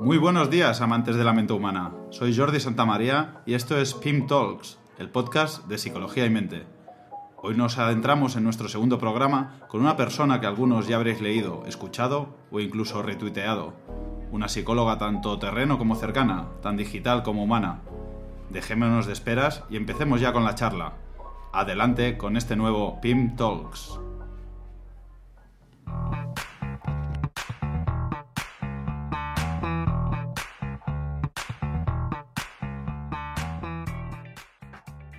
Muy buenos días, amantes de la mente humana. Soy Jordi Santamaría y esto es PIM Talks, el podcast de psicología y mente. Hoy nos adentramos en nuestro segundo programa con una persona que algunos ya habréis leído, escuchado o incluso retuiteado. Una psicóloga tanto terreno como cercana, tan digital como humana. Dejémonos de esperas y empecemos ya con la charla. Adelante con este nuevo PIM Talks.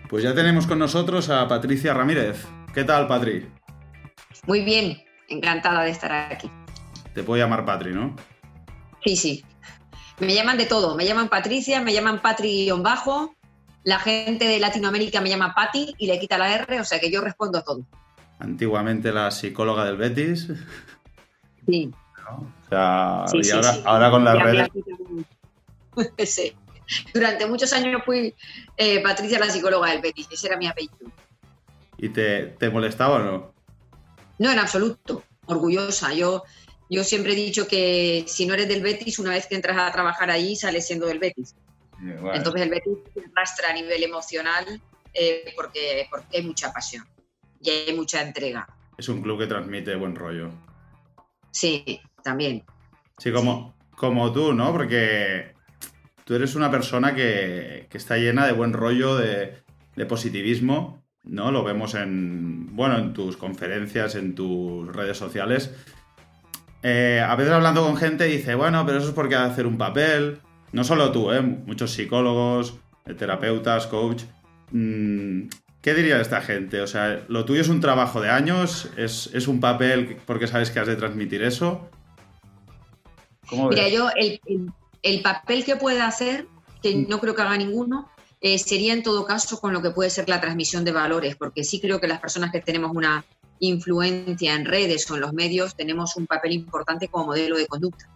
Pues ya tenemos con nosotros a Patricia Ramírez. ¿Qué tal, Patri? Muy bien, encantada de estar aquí. Te puedo llamar Patri, ¿no? Sí, sí. Me llaman de todo. Me llaman Patricia, me llaman Patri-bajo. La gente de Latinoamérica me llama Pati y le quita la R, o sea que yo respondo a todo. Antiguamente la psicóloga del Betis. Sí. O sea, y ahora, ahora, con las redes. sí. Durante muchos años fui eh, Patricia la psicóloga del Betis, ese era mi apellido. ¿Y te, te, molestaba o no? No, en absoluto. Orgullosa. Yo, yo siempre he dicho que si no eres del Betis, una vez que entras a trabajar allí, sales siendo del Betis. Entonces el Betis se arrastra a nivel emocional eh, porque, porque hay mucha pasión y hay mucha entrega. Es un club que transmite buen rollo. Sí, también. Sí, como, como tú, ¿no? Porque tú eres una persona que, está llena de buen rollo, de, positivismo, ¿no? Lo vemos en, bueno, en tus conferencias, en tus redes sociales. Eh, a veces hablando con gente dice, bueno, pero eso es porque que hacer un papel. No solo tú, ¿eh? Muchos psicólogos, terapeutas, coach. Mm, ¿Qué diría esta gente? O sea, lo tuyo es un trabajo de años, es, un papel porque sabes que has de transmitir eso. Mira, yo el, el papel que puede hacer, que mm. no creo que haga ninguno, eh, sería en todo caso con lo que puede ser la transmisión de valores, porque sí creo que las personas que tenemos una influencia en redes o en los medios tenemos un papel importante como modelo de conducta.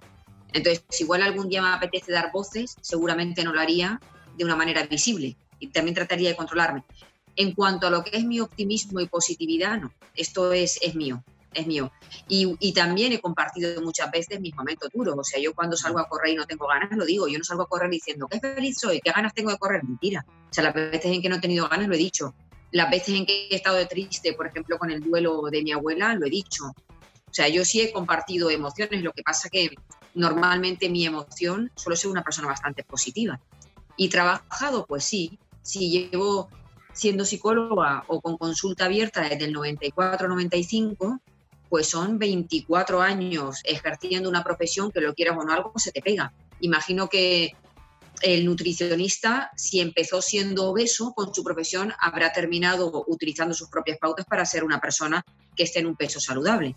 Entonces, si igual algún día me apetece dar voces, seguramente no lo haría de una manera visible y también trataría de controlarme. En cuanto a lo que es mi optimismo y positividad, no, esto es, es mío es mío. Y, también he compartido muchas veces mis momentos duros. O sea, yo cuando salgo a correr y no tengo ganas, lo digo. Yo no salgo a correr diciendo, qué feliz soy, qué ganas tengo de correr. Mentira. O sea, las veces en que no he tenido ganas, lo he dicho. Las veces en que he estado triste, por ejemplo, con el duelo de mi abuela, lo he dicho. O sea, yo sí he compartido emociones. Lo que pasa que normalmente mi emoción suelo ser una persona bastante positiva. Y trabajado, pues sí. Si llevo siendo psicóloga o con consulta abierta desde el 94-95, pues son 24 años ejerciendo una profesión que lo quieras o no algo se te pega. Imagino que el nutricionista, si empezó siendo obeso con su profesión, habrá terminado utilizando sus propias pautas para ser una persona que esté en un peso saludable.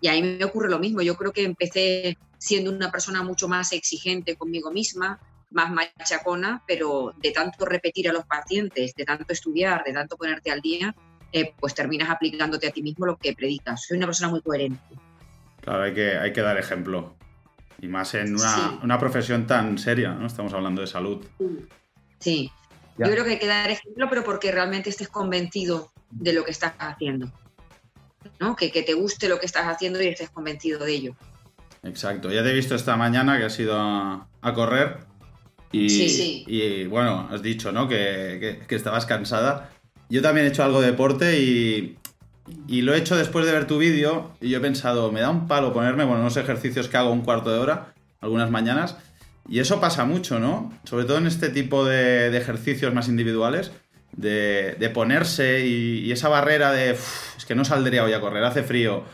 Y a mí me ocurre lo mismo. Yo creo que empecé siendo una persona mucho más exigente conmigo misma, más machacona, pero de tanto repetir a los pacientes, de tanto estudiar, de tanto ponerte al día, eh, pues terminas aplicándote a ti mismo lo que predicas. Soy una persona muy coherente. Claro, hay que, hay que dar ejemplo. Y más en una, profesión tan seria, ¿no? Estamos hablando de salud. Sí. Yo creo que hay que dar ejemplo, pero porque realmente estés convencido de lo que estás haciendo. ¿no? Que, que te guste lo que estás haciendo y estés convencido de ello. Exacto. Ya te he visto esta mañana que has ido a, correr. Y, sí, sí. y bueno, has dicho, ¿no? Que, que, estabas cansada. Yo también he hecho algo de deporte y, lo he hecho después de ver tu vídeo y yo he pensado, me da un palo ponerme, bueno, unos ejercicios que hago un cuarto de hora, algunas mañanas, y eso pasa mucho, ¿no? Sobre todo en este tipo de, ejercicios más individuales, de, ponerse y, esa barrera de, es que no saldría hoy a correr, hace frío,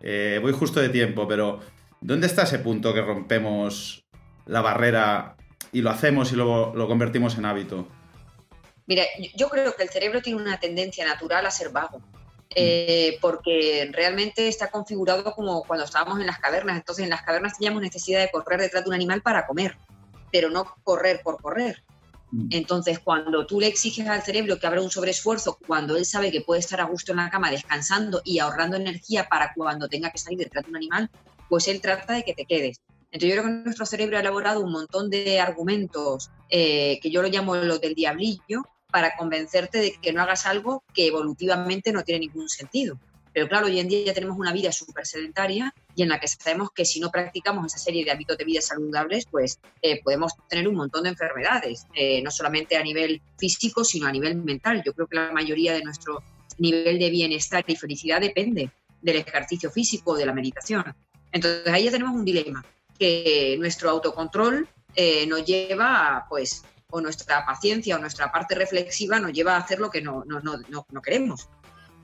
eh, voy justo de tiempo, pero ¿dónde está ese punto que rompemos la barrera y lo hacemos y luego lo convertimos en hábito? Mira, yo creo que el cerebro tiene una tendencia natural a ser vago. Eh, porque realmente está configurado como cuando estábamos en las cavernas. Entonces, en las cavernas teníamos necesidad de correr detrás de un animal para comer, pero no correr por correr. Mm. Entonces, cuando tú le exiges al cerebro que abra un sobreesfuerzo, cuando él sabe que puede estar a gusto en la cama descansando y ahorrando energía para cuando tenga que salir detrás de un animal, pues él trata de que te quedes. Entonces, yo creo que nuestro cerebro ha elaborado un montón de argumentos eh, que yo lo llamo los del diablillo, para convencerte de que no hagas algo que evolutivamente no tiene ningún sentido. Pero claro, hoy en día ya tenemos una vida súper sedentaria y en la que sabemos que si no practicamos esa serie de hábitos de vida saludables, pues eh, podemos tener un montón de enfermedades, eh, no solamente a nivel físico, sino a nivel mental. Yo creo que la mayoría de nuestro nivel de bienestar y felicidad depende del ejercicio físico o de la meditación. Entonces ahí ya tenemos un dilema, que nuestro autocontrol eh, nos lleva, pues, o nuestra paciencia o nuestra parte reflexiva nos lleva a hacer lo que no, no, no, no queremos.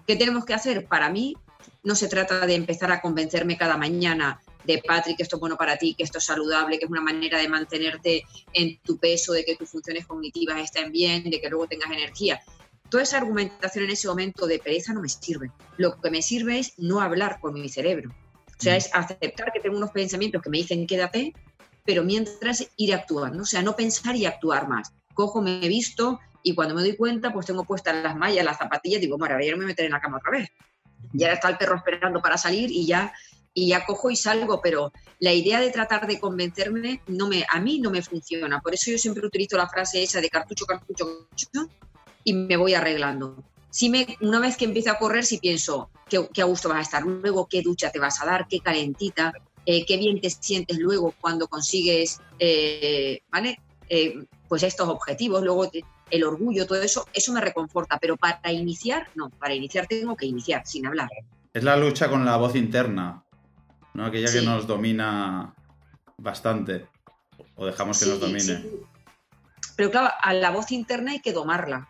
¿Qué tenemos que hacer? Para mí, no se trata de empezar a convencerme cada mañana de Patrick, que esto es bueno para ti, que esto es saludable, que es una manera de mantenerte en tu peso, de que tus funciones cognitivas estén bien, de que luego tengas energía. Toda esa argumentación en ese momento de pereza no me sirve. Lo que me sirve es no hablar con mi cerebro. O sea, mm. es aceptar que tengo unos pensamientos que me dicen quédate, pero mientras ir actuando. O sea, no pensar y actuar más. Cojo, me he visto y cuando me doy cuenta, pues tengo puestas las mallas, las zapatillas, digo, bueno, ahora me meter en la cama otra vez ya está el perro esperando para salir y ya, y ya cojo y salgo, pero la idea de tratar de convencerme no me, a mí no me funciona. Por eso yo siempre utilizo la frase esa de cartucho, cartucho, cartucho y me voy arreglando. Si me, una vez que empiezo a correr, si pienso qué, a gusto vas a estar luego, qué ducha te vas a dar, qué calentita, eh, qué bien te sientes luego cuando consigues, eh, ¿vale? Eh, pues estos objetivos, luego el orgullo, todo eso, eso me reconforta, pero para iniciar, no, para iniciar tengo que iniciar sin hablar. Es la lucha con la voz interna, ¿no? Aquella que nos domina bastante, o dejamos que nos domine. Pero claro, a la voz interna hay que domarla,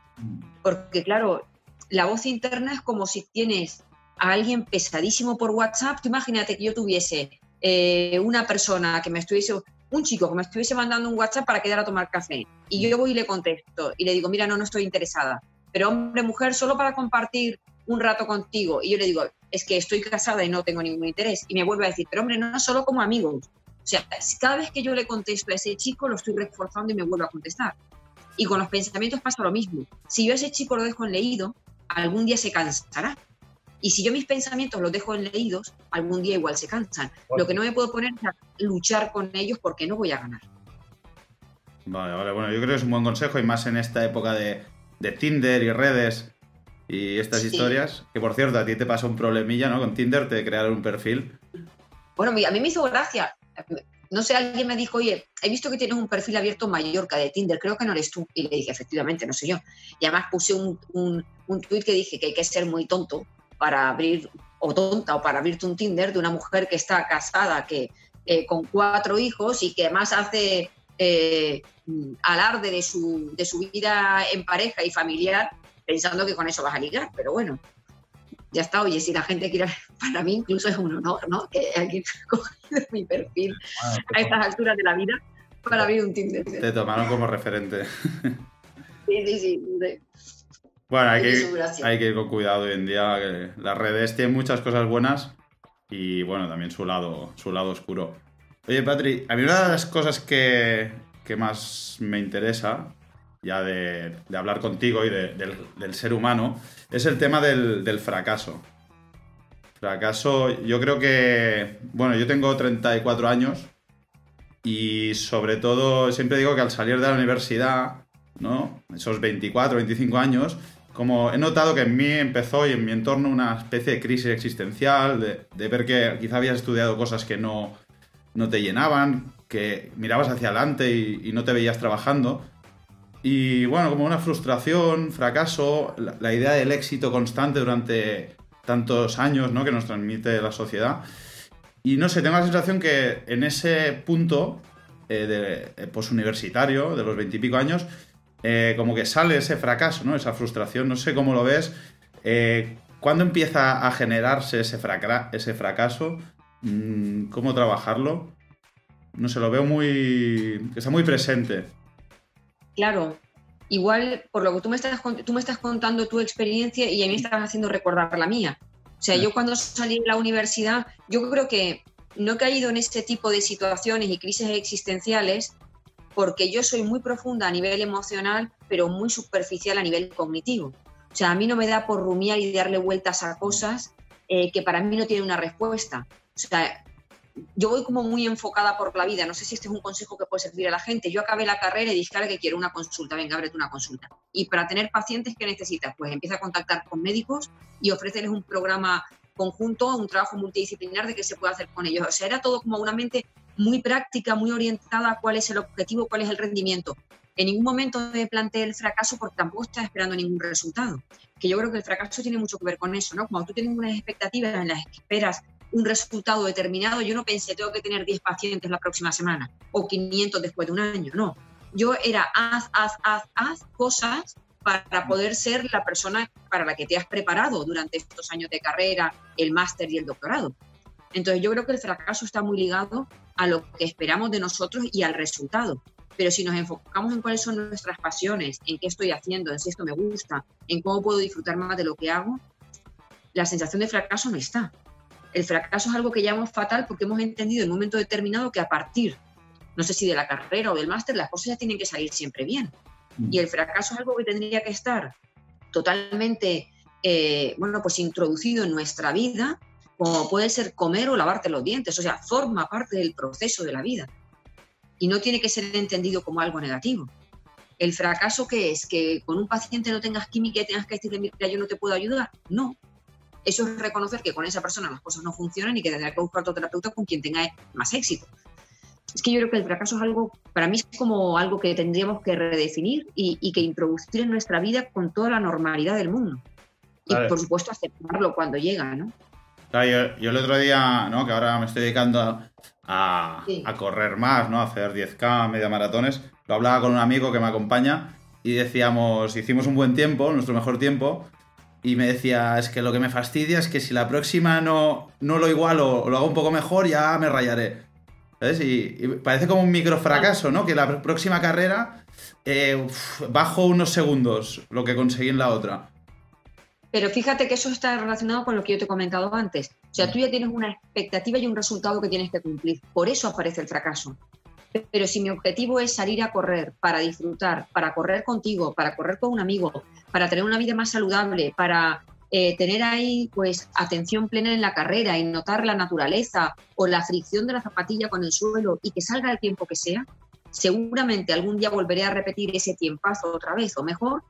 porque claro, la voz interna es como si tienes a alguien pesadísimo por WhatsApp, tú imagínate que yo tuviese eh, una persona que me estuviese, un chico que me estuviese mandando un WhatsApp para quedar a tomar café y yo voy y le contesto y le digo, mira, no, no estoy interesada, pero hombre, mujer, solo para compartir un rato contigo y yo le digo, es que estoy casada y no tengo ningún interés y me vuelve a decir, pero hombre, no, no solo como amigos. O sea, cada vez que yo le contesto a ese chico, lo estoy reforzando y me vuelvo a contestar. Y con los pensamientos pasa lo mismo. Si yo a ese chico lo dejo en leído, algún día se cansará y si yo mis pensamientos los dejo en leídos, algún día igual se cansan. Lo que no me puedo poner es luchar con ellos porque no voy a ganar. Vale, vale, bueno, yo creo que es un buen consejo y más en esta época de, Tinder y redes y estas historias. Que por cierto, a ti te pasó un problemilla, ¿no? Con Tinder, te crearon un perfil. Bueno, a mí me hizo gracia. No sé, alguien me dijo, oye, he visto que tienes un perfil abierto en Mallorca de Tinder, creo que no eres tú. Y le dije, efectivamente, no soy yo. Y además puse un, un, un tuit que dije que hay que ser muy tonto para abrir, o tonta, o para abrirte un Tinder de una mujer que está casada, que eh, con cuatro hijos y que además hace eh, alarde de su, de su vida en pareja y familiar, pensando que con eso vas a ligar. Pero bueno, ya está. Oye, si la gente quiere, para mí incluso es un honor, ¿no? Que alguien cogido mi perfil ah, a estas alturas de la vida para abrir un Tinder. Te tomaron como referente. Sí, sí, sí. Bueno, hay que, ir con cuidado hoy en día. las redes tienen muchas cosas buenas y bueno, también su lado, su lado oscuro. Oye, Patri, a mí una de las cosas que, más me interesa, ya de, hablar contigo y del, ser humano, es el tema del, del fracaso. Fracaso, yo creo que, bueno, yo tengo 34 años y sobre todo siempre digo que al salir de la universidad, ¿no? Esos 24, 25 años, como he notado que en mí empezó y en mi entorno una especie de crisis existencial, de, ver que quizá habías estudiado cosas que no, no te llenaban, que mirabas hacia adelante y, no te veías trabajando. Y bueno, como una frustración, fracaso, la, idea del éxito constante durante tantos años ¿no? que nos transmite la sociedad. Y no sé, tengo la sensación que en ese punto eh, de eh, posuniversitario, de los veintipico años, eh, como que sale ese fracaso, ¿no? Esa frustración, no sé cómo lo ves. Eh, ¿Cuándo empieza a generarse ese, ese fracaso? Mm, ¿Cómo trabajarlo? No sé, lo veo muy... está muy presente. Claro, igual por lo que tú me estás, tú me estás contando tu experiencia y a mí me estás haciendo recordar la mía. O sea, yo cuando salí de la universidad, yo creo que no he caído en este tipo de situaciones y crisis existenciales porque yo soy muy profunda a nivel emocional, pero muy superficial a nivel cognitivo. O sea, a mí no me da por rumiar y darle vueltas a cosas eh, que para mí no tienen una respuesta. O sea, yo voy como muy enfocada por la vida. No sé si este es un consejo que puede servir a la gente. Yo acabé la carrera y dije, que quiero una consulta, venga, ábrete una consulta. Y para tener pacientes, ¿qué necesitas? Pues empieza a contactar con médicos y ofréceles un programa conjunto, un trabajo multidisciplinar de qué se puede hacer con ellos. O sea, era todo como una mente muy práctica, muy orientada a cuál es el objetivo, cuál es el rendimiento. En ningún momento me planteé el fracaso porque tampoco estaba esperando ningún resultado. Que yo creo que el fracaso tiene mucho que ver con eso, ¿no? Cuando tú tienes unas expectativas en las que esperas un resultado determinado, yo no pensé, tengo que tener 10 pacientes la próxima semana o 500 después de un año, no. Yo era haz, haz, haz, haz cosas para poder ser la persona para la que te has preparado durante estos años de carrera, el máster y el doctorado. Entonces yo creo que el fracaso está muy ligado a lo que esperamos de nosotros y al resultado. Pero si nos enfocamos en cuáles son nuestras pasiones, en qué estoy haciendo, en si esto me gusta, en cómo puedo disfrutar más de lo que hago, la sensación de fracaso no está. El fracaso es algo que llamamos fatal porque hemos entendido en un momento determinado que a partir, no sé si de la carrera o del máster, las cosas ya tienen que salir siempre bien. Y el fracaso es algo que tendría que estar totalmente, eh, bueno, pues introducido en nuestra vida, como puede ser comer o lavarte los dientes, o sea, forma parte del proceso de la vida. Y no tiene que ser entendido como algo negativo. ¿El fracaso qué es? ¿Que con un paciente no tengas química y tengas que decirle, mira, yo no te puedo ayudar? No. Eso es reconocer que con esa persona las cosas no funcionan y que tendrá que buscar otro terapeuta con quien tenga más éxito es que yo creo que el fracaso es algo, para mí es como algo que tendríamos que redefinir y, que introducir en nuestra vida con toda la normalidad del mundo. Y por supuesto aceptarlo cuando llega, ¿no? Claro, yo, el otro día, ¿no? que ahora me estoy dedicando a, correr más, ¿no? a hacer 10K, media maratones, lo hablaba con un amigo que me acompaña y decíamos, hicimos un buen tiempo, nuestro mejor tiempo, y me decía, es que lo que me fastidia es que si la próxima no, no lo igualo o lo hago un poco mejor, ya me rayaré. Y, parece como un micro fracaso, ¿no? Que la próxima carrera eh, bajo unos segundos lo que conseguí en la otra. Pero fíjate que eso está relacionado con lo que yo te he comentado antes. O sea, tú ya tienes una expectativa y un resultado que tienes que cumplir. Por eso aparece el fracaso. Pero si mi objetivo es salir a correr para disfrutar, para correr contigo, para correr con un amigo, para tener una vida más saludable, para eh, tener ahí pues atención plena en la carrera y notar la naturaleza o la fricción de la zapatilla con el suelo y que salga el tiempo que sea, seguramente algún día volveré a repetir ese tiempazo otra vez o mejor,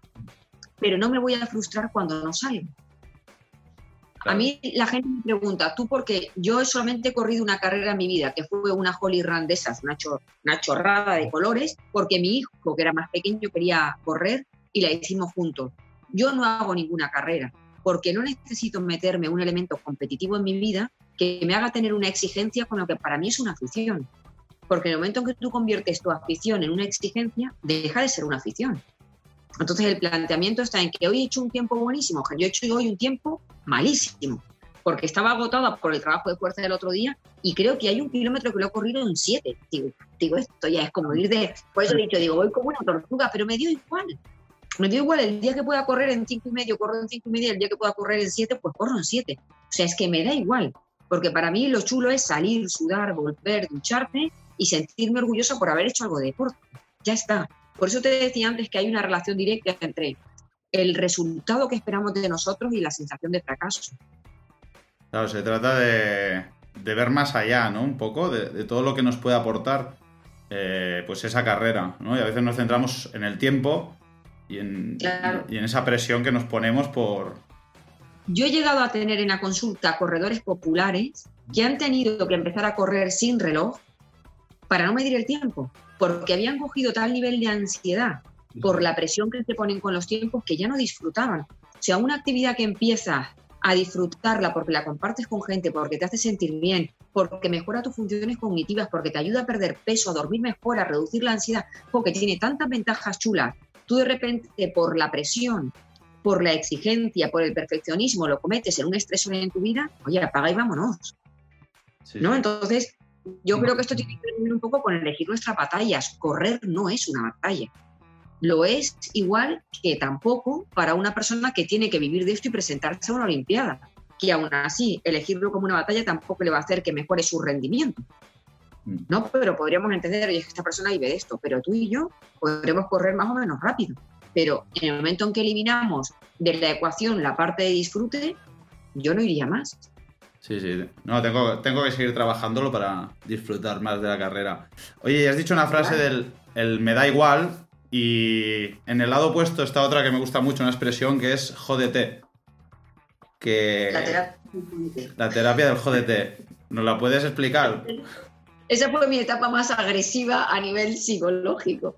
pero no me voy a frustrar cuando no salga. A mí la gente me pregunta, tú porque yo solamente he corrido una carrera en mi vida, que fue una Holy Run de esas, una, una chorrada de colores, porque mi hijo, que era más pequeño, quería correr y la hicimos juntos. Yo no hago ninguna carrera porque no necesito meterme un elemento competitivo en mi vida que me haga tener una exigencia con lo que para mí es una afición. Porque en el momento en que tú conviertes tu afición en una exigencia, deja de ser una afición. Entonces el planteamiento está en que hoy he hecho un tiempo buenísimo, yo he hecho hoy un tiempo malísimo, porque estaba agotada por el trabajo de fuerza del otro día y creo que hay un kilómetro que lo he corrido en siete. Digo, digo esto ya es como ir de, por eso he dicho, digo, voy como una tortuga, pero me dio igual, me dio igual, el día que pueda correr en cinco y medio, corro en cinco y medio, el día que pueda correr en siete, pues corro en siete. O sea, es que me da igual, porque para mí lo chulo es salir, sudar, volver, ducharte y sentirme orgullosa por haber hecho algo de deporte. Ya está. Por eso te decía antes que hay una relación directa entre el resultado que esperamos de nosotros y la sensación de fracaso. Claro, se trata de, ver más allá, ¿no? Un poco de, todo lo que nos puede aportar eh, pues esa carrera, ¿no? Y a veces nos centramos en el tiempo y en, y en esa presión que nos ponemos por... Yo he llegado a tener en la consulta corredores populares que han tenido que empezar a correr sin reloj para no medir el tiempo, porque habían cogido tal nivel de ansiedad por la presión que se ponen con los tiempos que ya no disfrutaban. O sea, una actividad que empiezas a disfrutarla porque la compartes con gente, porque te hace sentir bien, porque mejora tus funciones cognitivas, porque te ayuda a perder peso, a dormir mejor, a reducir la ansiedad, porque tiene tantas ventajas chulas tú de repente por la presión, por la exigencia, por el perfeccionismo, lo cometes en un estresor en tu vida, oye, apaga y vámonos. ¿No? Entonces, yo creo que esto tiene que ver un poco con elegir nuestras batallas. Correr no es una batalla. Lo es igual que tampoco para una persona que tiene que vivir de esto y presentarse a una Olimpiada, que aún así elegirlo como una batalla tampoco le va a hacer que mejore su rendimiento. ¿no? Pero podríamos entender, oye, que esta persona vive de esto, pero tú y yo podremos correr más o menos rápido. Pero en el momento en que eliminamos de la ecuación la parte de disfrute, yo no iría más. Sí, sí. No, tengo, tengo que seguir trabajándolo para disfrutar más de la carrera. Oye, has dicho una frase del el me da igual y en el lado opuesto está otra que me gusta mucho, una expresión que es jódete. que... La terapia, la terapia del jódete. ¿Nos la puedes explicar? Esa fue mi etapa más agresiva a nivel psicológico.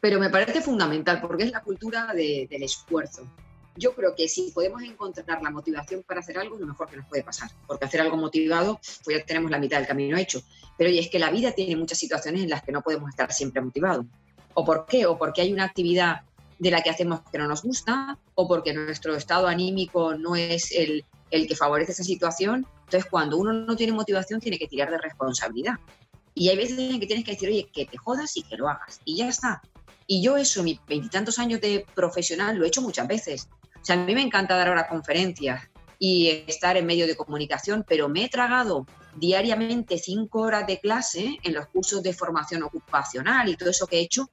pero me parece fundamental porque es la cultura del esfuerzo. Yo creo que si podemos encontrar la motivación para hacer algo, lo mejor que nos puede pasar. Porque hacer algo motivado, pues ya tenemos la mitad del camino hecho. Pero y es que la vida tiene muchas situaciones en las que no podemos estar siempre motivados. ¿O por qué? O porque hay una actividad de la que hacemos que no nos gusta, o porque nuestro estado anímico no es el, el que favorece esa situación. Entonces, cuando uno no tiene motivación, tiene que tirar de responsabilidad. Y hay veces en que tienes que decir, oye, que te jodas y que lo hagas. Y ya está. Y yo eso, mis veintitantos años de profesional, lo he hecho muchas veces. Sea, a mí me encanta dar ahora conferencias y estar en medio de comunicación, pero me he tragado diariamente cinco horas de clase en los cursos de formación ocupacional y todo eso que he hecho,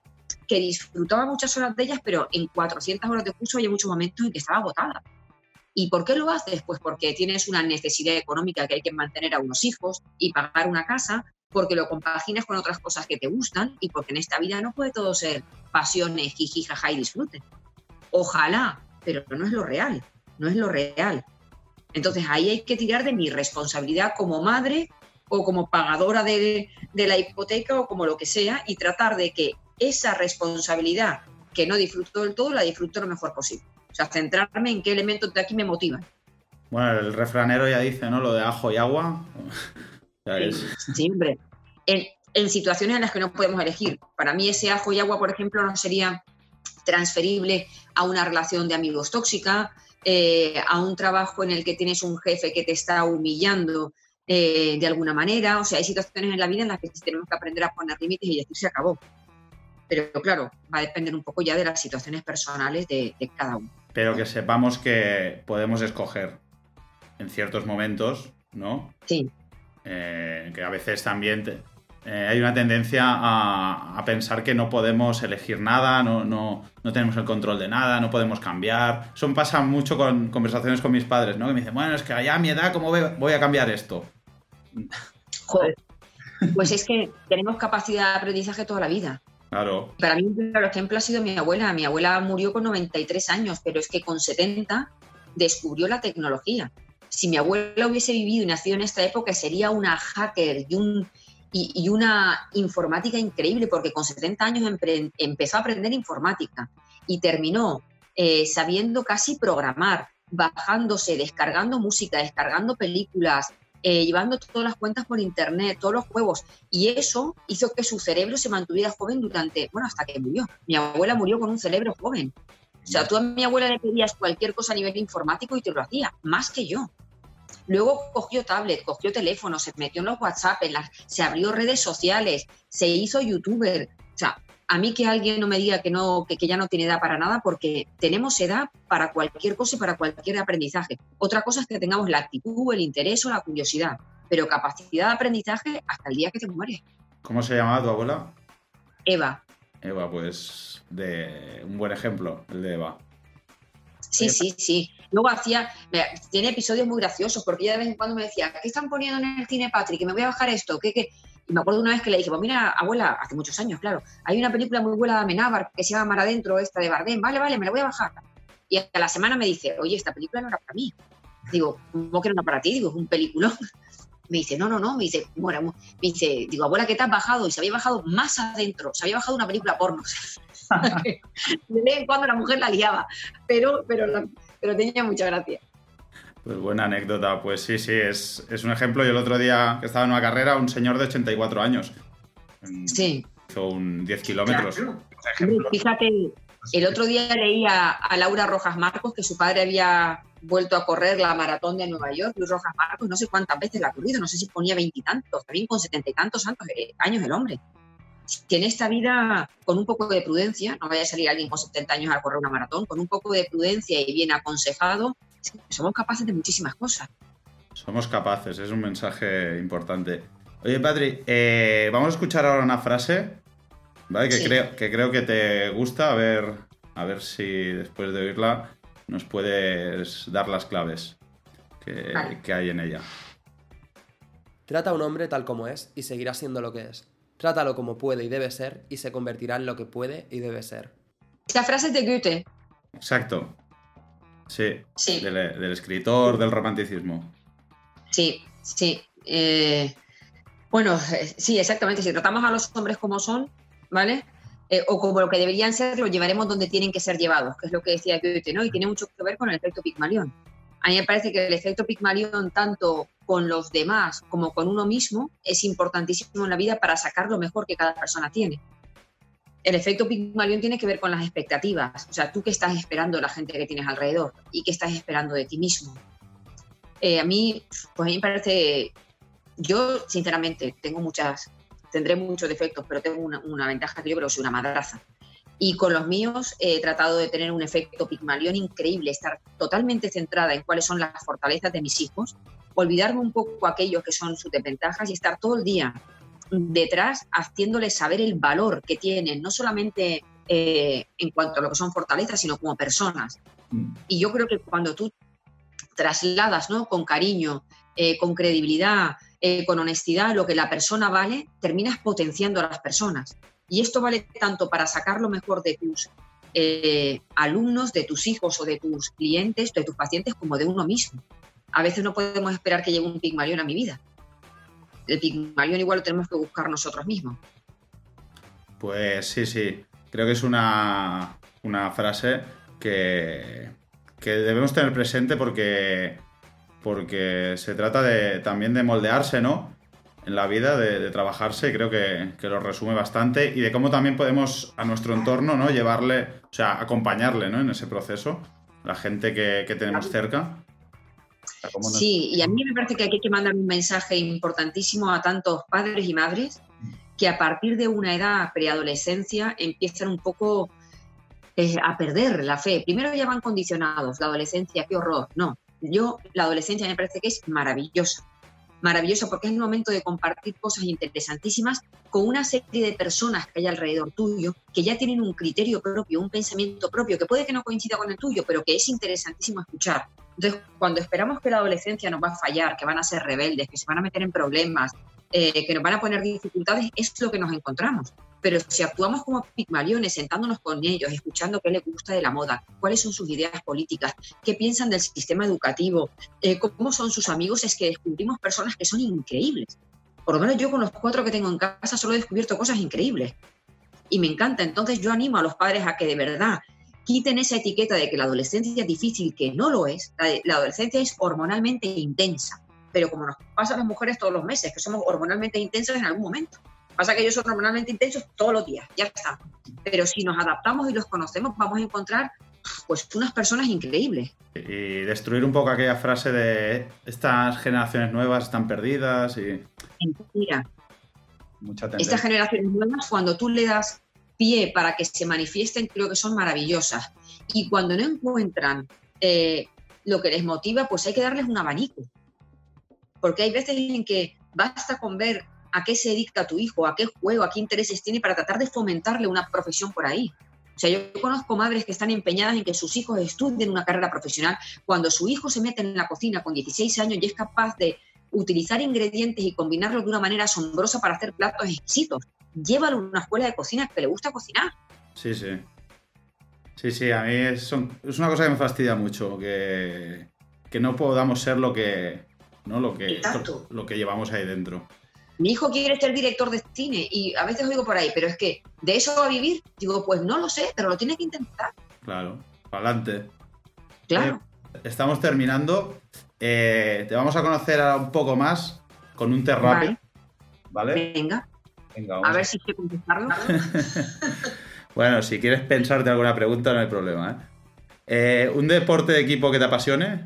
que disfrutaba muchas horas de ellas, pero en 400 horas de curso hay muchos momentos en que estaba agotada. ¿Y por qué lo haces? Pues porque tienes una necesidad económica que hay que mantener a unos hijos y pagar una casa, porque lo compaginas con otras cosas que te gustan y porque en esta vida no puede todo ser pasiones, jiji, jaja y disfrute. Ojalá, pero no es lo real, no es lo real. Entonces ahí hay que tirar de mi responsabilidad como madre o como pagadora de, de la hipoteca o como lo que sea y tratar de que esa responsabilidad que no disfruto del todo la disfruto lo mejor posible. O sea, centrarme en qué elementos de aquí me motivan. Bueno, el refranero ya dice, ¿no? Lo de ajo y agua. Siempre. En, situaciones en las que no podemos elegir. Para mí ese ajo y agua, por ejemplo, no sería transferible a una relación de amigos tóxica, eh, a un trabajo en el que tienes un jefe que te está humillando eh, de alguna manera. O sea, hay situaciones en la vida en las que tenemos que aprender a poner límites y decir se acabó. Pero claro, va a depender un poco ya de las situaciones personales de cada uno pero que sepamos que podemos escoger en ciertos momentos, ¿no? Sí. Eh, que a veces también eh, hay una tendencia a, pensar que no podemos elegir nada, no, no, no, tenemos el control de nada, no podemos cambiar. Eso me pasa mucho con conversaciones con mis padres, ¿no? Que me dicen, bueno, es que allá a mi edad, ¿cómo voy a cambiar esto? Joder. Pues es que tenemos capacidad de aprendizaje toda la vida. Para mí, el ejemplo ha sido mi abuela. Mi abuela murió con 93 años, pero es que con 70 descubrió la tecnología. Si mi abuela hubiese vivido y nacido en esta época, sería una hacker y, un, y, una informática increíble, porque con 70 años empezó a aprender informática y terminó eh, sabiendo casi programar, bajándose, descargando música, descargando películas, eh, llevando todas las cuentas por internet, todos los juegos. Y eso hizo que su cerebro se mantuviera joven durante, bueno, hasta que murió. Mi abuela murió con un cerebro joven. O sea, tú a mi abuela le pedías cualquier cosa a nivel informático y te lo hacía, más que yo. Luego cogió tablet, cogió teléfono, se metió en los WhatsApp, en las, se abrió redes sociales, se hizo youtuber. O sea, a mí que alguien no me diga que, no, que, ya no tiene edad para nada, porque tenemos edad para cualquier cosa y para cualquier aprendizaje. Otra cosa es que tengamos la actitud, el interés o la curiosidad, pero capacidad de aprendizaje hasta el día que te mueres. ¿Cómo se llamaba tu abuela? Eva. Eva, pues de un buen ejemplo, el de Eva. Sí, sí, sí. Luego hacía, tiene episodios muy graciosos, porque ella de vez en cuando me decía, ¿qué están poniendo en el cine, Patrick? Que me voy a bajar esto, ¿qué, qué? Y me acuerdo una vez que le dije, pues mira, abuela, hace muchos años, claro, hay una película muy buena de Amenábar que se llama Mar Adentro, esta de Bardem, vale, vale, me la voy a bajar. Y a la semana me dice, oye, esta película no era para mí. Digo, ¿cómo que no era para ti? Digo, es un peliculón. Me dice, no, no, no, me dice, bueno, me dice, digo, abuela, ¿qué te has bajado? Y se había bajado más adentro, se había bajado una película porno. de vez en cuando la mujer la liaba, pero, pero, pero tenía mucha gracia. Pues buena anécdota, pues sí, sí, es, un ejemplo. Yo el otro día que estaba en una carrera, un señor de 84 años. Sí. Hizo un 10 kilómetros. Fíjate, el otro día leía a Laura Rojas Marcos que su padre había vuelto a correr la maratón de Nueva York. Luis Rojas Marcos, no sé cuántas veces la ha corrido, no sé si ponía veintitantos, también con setenta y tantos eh, años el hombre. Que en esta vida, con un poco de prudencia, no vaya a salir alguien con 70 años a correr una maratón, con un poco de prudencia y bien aconsejado, somos capaces de muchísimas cosas. Somos capaces, es un mensaje importante. Oye, Patri, eh, vamos a escuchar ahora una frase, ¿vale? Que, creo, que creo que te gusta, a ver, a ver si después de oírla nos puedes dar las claves que, que hay en ella. Trata a un hombre tal como es y seguirá siendo lo que es. Trátalo como puede y debe ser y se convertirá en lo que puede y debe ser. Esta frase es de Goethe. Exacto. Sí, sí. Del, escritor, del romanticismo. Sí, sí. Eh, bueno, eh, sí, exactamente. Si tratamos a los hombres como son, ¿vale? Eh, o como lo que deberían ser, los llevaremos donde tienen que ser llevados, que es lo que decía Goethe, ¿no? Y tiene mucho que ver con el efecto Pigmalión. A mí me parece que el efecto Pigmalión, tanto con los demás como con uno mismo, es importantísimo en la vida para sacar lo mejor que cada persona tiene. El efecto Pigmalión tiene que ver con las expectativas. O sea, tú qué estás esperando de la gente que tienes alrededor y qué estás esperando de ti mismo. Eh, a mí, pues a mí me parece, yo sinceramente tengo muchas tendré muchos defectos, pero tengo una, ventaja que yo creo que soy una madraza. Y con los míos he tratado de tener un efecto Pigmalión increíble, estar totalmente centrada en cuáles son las fortalezas de mis hijos, olvidarme un poco aquellos que son sus desventajas y estar todo el día detrás haciéndoles saber el valor que tienen, no solamente eh, en cuanto a lo que son fortalezas, sino como personas. Mm. Y yo creo que cuando tú trasladas ¿no? con cariño, eh, con credibilidad, eh, con honestidad lo que la persona vale, terminas potenciando a las personas. Y esto vale tanto para sacar lo mejor de tus eh, alumnos, de tus hijos o de tus clientes, de tus pacientes, como de uno mismo. A veces no podemos esperar que llegue un pigmalión a mi vida. El pigmalión igual lo tenemos que buscar nosotros mismos. Pues sí, sí. Creo que es una, una frase que, que debemos tener presente porque porque se trata de, también de moldearse, ¿no? En la vida, de, trabajarse, y creo que, lo resume bastante, y de cómo también podemos a nuestro entorno, ¿no? Llevarle, o sea, acompañarle, ¿no? En ese proceso, la gente que, tenemos cerca. Sí, y a mí me parece que hay que mandar un mensaje importantísimo a tantos padres y madres que a partir de una edad preadolescencia empiezan un poco eh, a perder la fe. Primero ya van condicionados, la adolescencia, qué horror. No, yo, la adolescencia me parece que es maravillosa. Maravillosa porque es el momento de compartir cosas interesantísimas con una serie de personas que hay alrededor tuyo que ya tienen un criterio propio, un pensamiento propio, que puede que no coincida con el tuyo, pero que es interesantísimo escuchar. Entonces, cuando esperamos que la adolescencia nos va a fallar, que van a ser rebeldes, que se van a meter en problemas, eh, que nos van a poner dificultades, es lo que nos encontramos. Pero si actuamos como pigmaliones, sentándonos con ellos, escuchando qué les gusta de la moda, cuáles son sus ideas políticas, qué piensan del sistema educativo, eh, cómo son sus amigos, es que descubrimos personas que son increíbles. Por lo menos yo con los cuatro que tengo en casa solo he descubierto cosas increíbles. Y me encanta. Entonces yo animo a los padres a que de verdad quiten esa etiqueta de que la adolescencia es difícil, que no lo es. la adolescencia es hormonalmente intensa pero como nos pasa a las mujeres todos los meses, que somos hormonalmente intensas en algún momento. Pasa que ellos son hormonalmente intensos todos los días, ya está. Pero si nos adaptamos y los conocemos, vamos a encontrar pues unas personas increíbles. Y destruir un poco aquella frase de estas generaciones nuevas están perdidas y... Mentira. Estas generaciones nuevas, cuando tú le das pie para que se manifiesten, creo que son maravillosas. Y cuando no encuentran eh, lo que les motiva, pues hay que darles un abanico porque hay veces en que basta con ver a qué se dedica tu hijo, a qué juego, a qué intereses tiene para tratar de fomentarle una profesión por ahí. O sea, yo conozco madres que están empeñadas en que sus hijos estudien una carrera profesional cuando su hijo se mete en la cocina con 16 años y es capaz de utilizar ingredientes y combinarlos de una manera asombrosa para hacer platos exquisitos. Llévalo a una escuela de cocina que le gusta cocinar. Sí, sí. Sí, sí, a mí es, es una cosa que me fastidia mucho, que, que no podamos ser lo que, ¿no? Lo que, lo que llevamos ahí dentro. Mi hijo quiere ser director de cine y a veces oigo por ahí, pero es que de eso va a vivir. Digo, pues no lo sé, pero lo tiene que intentar. Claro, para adelante. Claro. Eh, estamos terminando. Eh, te vamos a conocer un poco más con un test rápido. Vale. Venga. a ver si sé contestarlo. bueno, si quieres pensarte alguna pregunta, no hay problema. ¿eh? ¿Un deporte de equipo que te apasione?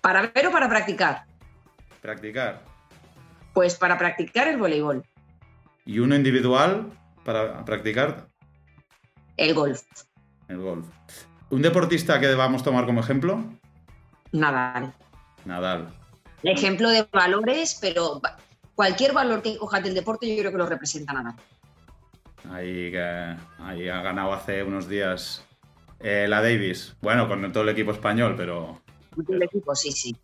¿Para ver o para practicar? Practicar. Pues para practicar el voleibol. ¿Y uno individual para practicar? El golf. El golf. ¿Un deportista que debamos tomar como ejemplo? Nadal. Nadal. Ejemplo de valores, pero cualquier valor que cojas del deporte yo creo que lo representa Nadal. Ahí, ahí ha ganado hace unos días eh, la Davis. Bueno, con todo el equipo español, pero el equipo, sí, sí.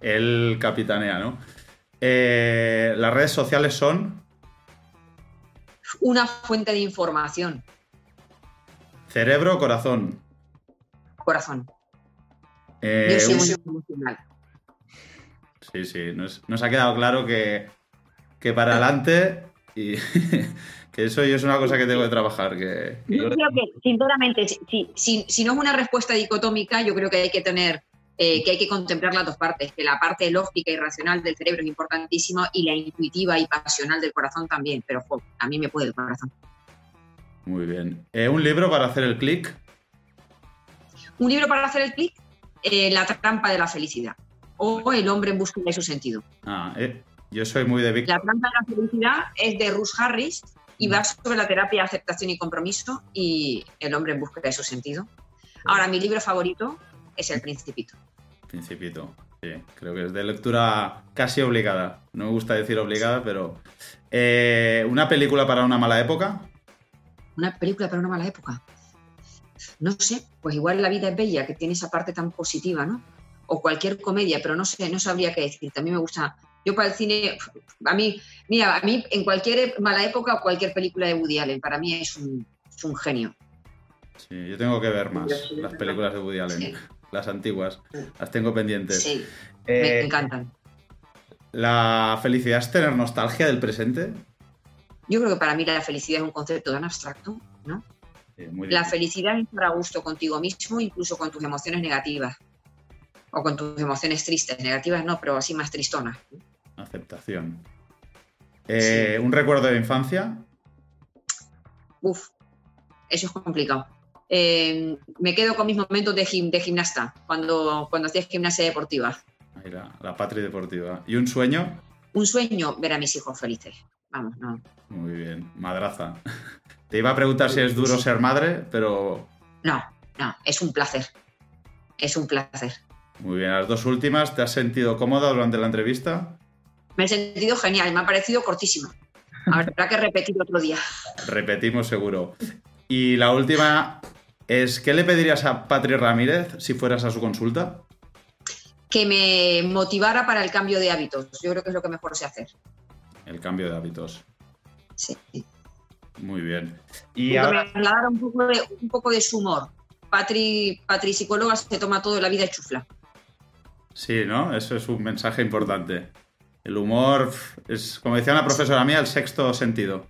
El capitanea, ¿no? Eh, las redes sociales son. Una fuente de información. Cerebro o corazón. corazón. Eh, Yo soy muy emocional. Sí, sí, nos, ha quedado claro que, para adelante y que eso es una cosa que tengo que trabajar. Que, Yo creo que, sinceramente, si, si, no es una respuesta dicotómica, yo creo que hay que tener eh, que hay que contemplar las dos partes, que la parte lógica y racional del cerebro es importantísima y la intuitiva y pasional del corazón también, pero a mí me puede el corazón. Muy bien. Eh, ¿Un libro para hacer el clic? Un libro para hacer el clic, eh, La trampa de la felicidad o El hombre en busca de su sentido. Ah, yo soy muy de La trampa de la felicidad es de Ruth Harris y va sobre la terapia, aceptación y compromiso y El hombre en busca de su sentido. Ahora, mi libro favorito es El Principito. Principito, sí, creo que es de lectura casi obligada. No me gusta decir obligada, pero... Eh, ¿Una película para una mala época? Una película para una mala época. No sé, pues igual La vida es bella, que tiene esa parte tan positiva, ¿no? O cualquier comedia, pero no sé, no sabría qué decir. También me gusta... Yo para el cine, a mí, mira, a mí en cualquier mala época o cualquier película de Woody Allen, para mí es un, genio. Sí, yo tengo que ver más las películas de Woody Allen las antiguas. Las tengo pendientes. Sí, me eh, encantan. ¿La felicidad es tener nostalgia del presente? Yo creo que para mí la felicidad es un concepto tan abstracto, ¿no? la felicidad es estar a gusto contigo mismo, incluso con tus emociones negativas. O con tus emociones tristes. Negativas no, pero así más tristonas. Aceptación. Eh, ¿Un recuerdo de infancia? Uf, eso es complicado. Eh, me quedo con mis momentos de, gimnasta, cuando, cuando hacía gimnasia deportiva. Ahí la, la patria deportiva. ¿Y un sueño? Un sueño, ver a mis hijos felices. Vamos, no. Muy bien, madraza. Te iba a preguntar si es duro ser madre, pero... No, no, es un placer. Es un placer. Muy bien, las dos últimas, ¿te has sentido cómoda durante la entrevista? Me he sentido genial, me ha parecido cortísima. Habrá que repetir otro día. Repetimos seguro. Y la última, es, ¿qué le pedirías a Patri Ramírez si fueras a su consulta? Que me motivara para el cambio de hábitos. Yo creo que es lo que mejor sé hacer. El cambio de hábitos. Sí. Muy bien. Y ahora... Me un poco, de, un poco de su humor. Patri, Patri, psicóloga, se toma todo la vida y chufla. Sí, ¿no? Eso es un mensaje importante. El humor es, como decía una profesora mía, el sexto sentido.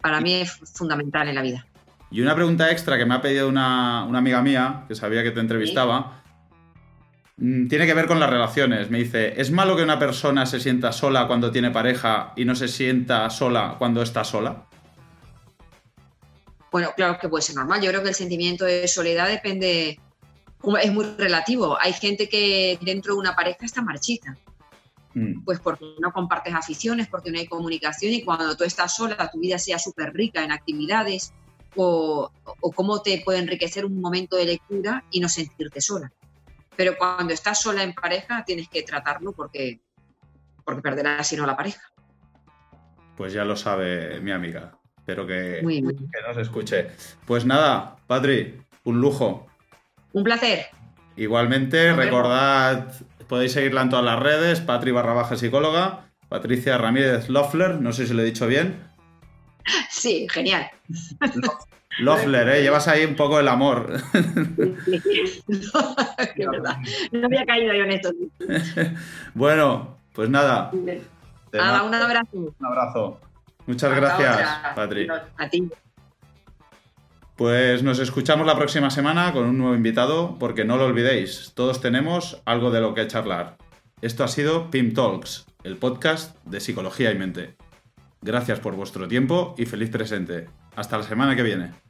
Para mí es fundamental en la vida. Y una pregunta extra que me ha pedido una, amiga mía, que sabía que te entrevistaba, mm, tiene que ver con las relaciones. Me dice, ¿es malo que una persona se sienta sola cuando tiene pareja y no se sienta sola cuando está sola? Bueno, claro que puede ser normal. Yo creo que el sentimiento de soledad depende, es muy relativo. Hay gente que dentro de una pareja está marchita. Mm. Pues porque no compartes aficiones, porque no hay comunicación y cuando tú estás sola, tu vida sea súper rica en actividades, o, cómo te puede enriquecer un momento de lectura y no sentirte sola. Pero cuando estás sola en pareja tienes que tratarlo porque, porque perderás si no la pareja. Pues ya lo sabe mi amiga. Espero que, que nos escuche. Pues nada, Patri, un lujo. Un placer. Igualmente, recordad, podéis seguirla en todas las redes, Patri barra baja psicóloga, Patricia Ramírez Loeffler, no sé si lo he dicho bien. Sí, genial. Loeffler, ¿eh? llevas ahí un poco el amor. no, había caído yo en esto. bueno, pues nada. Nada, un abrazo. Un abrazo. Muchas gracias, Patri. A ti. Pues nos escuchamos la próxima semana con un nuevo invitado, porque no lo olvidéis, todos tenemos algo de lo que charlar. Esto ha sido PIM Talks, el podcast de psicología y mente. Gracias por vuestro tiempo y feliz presente. Hasta la semana que viene.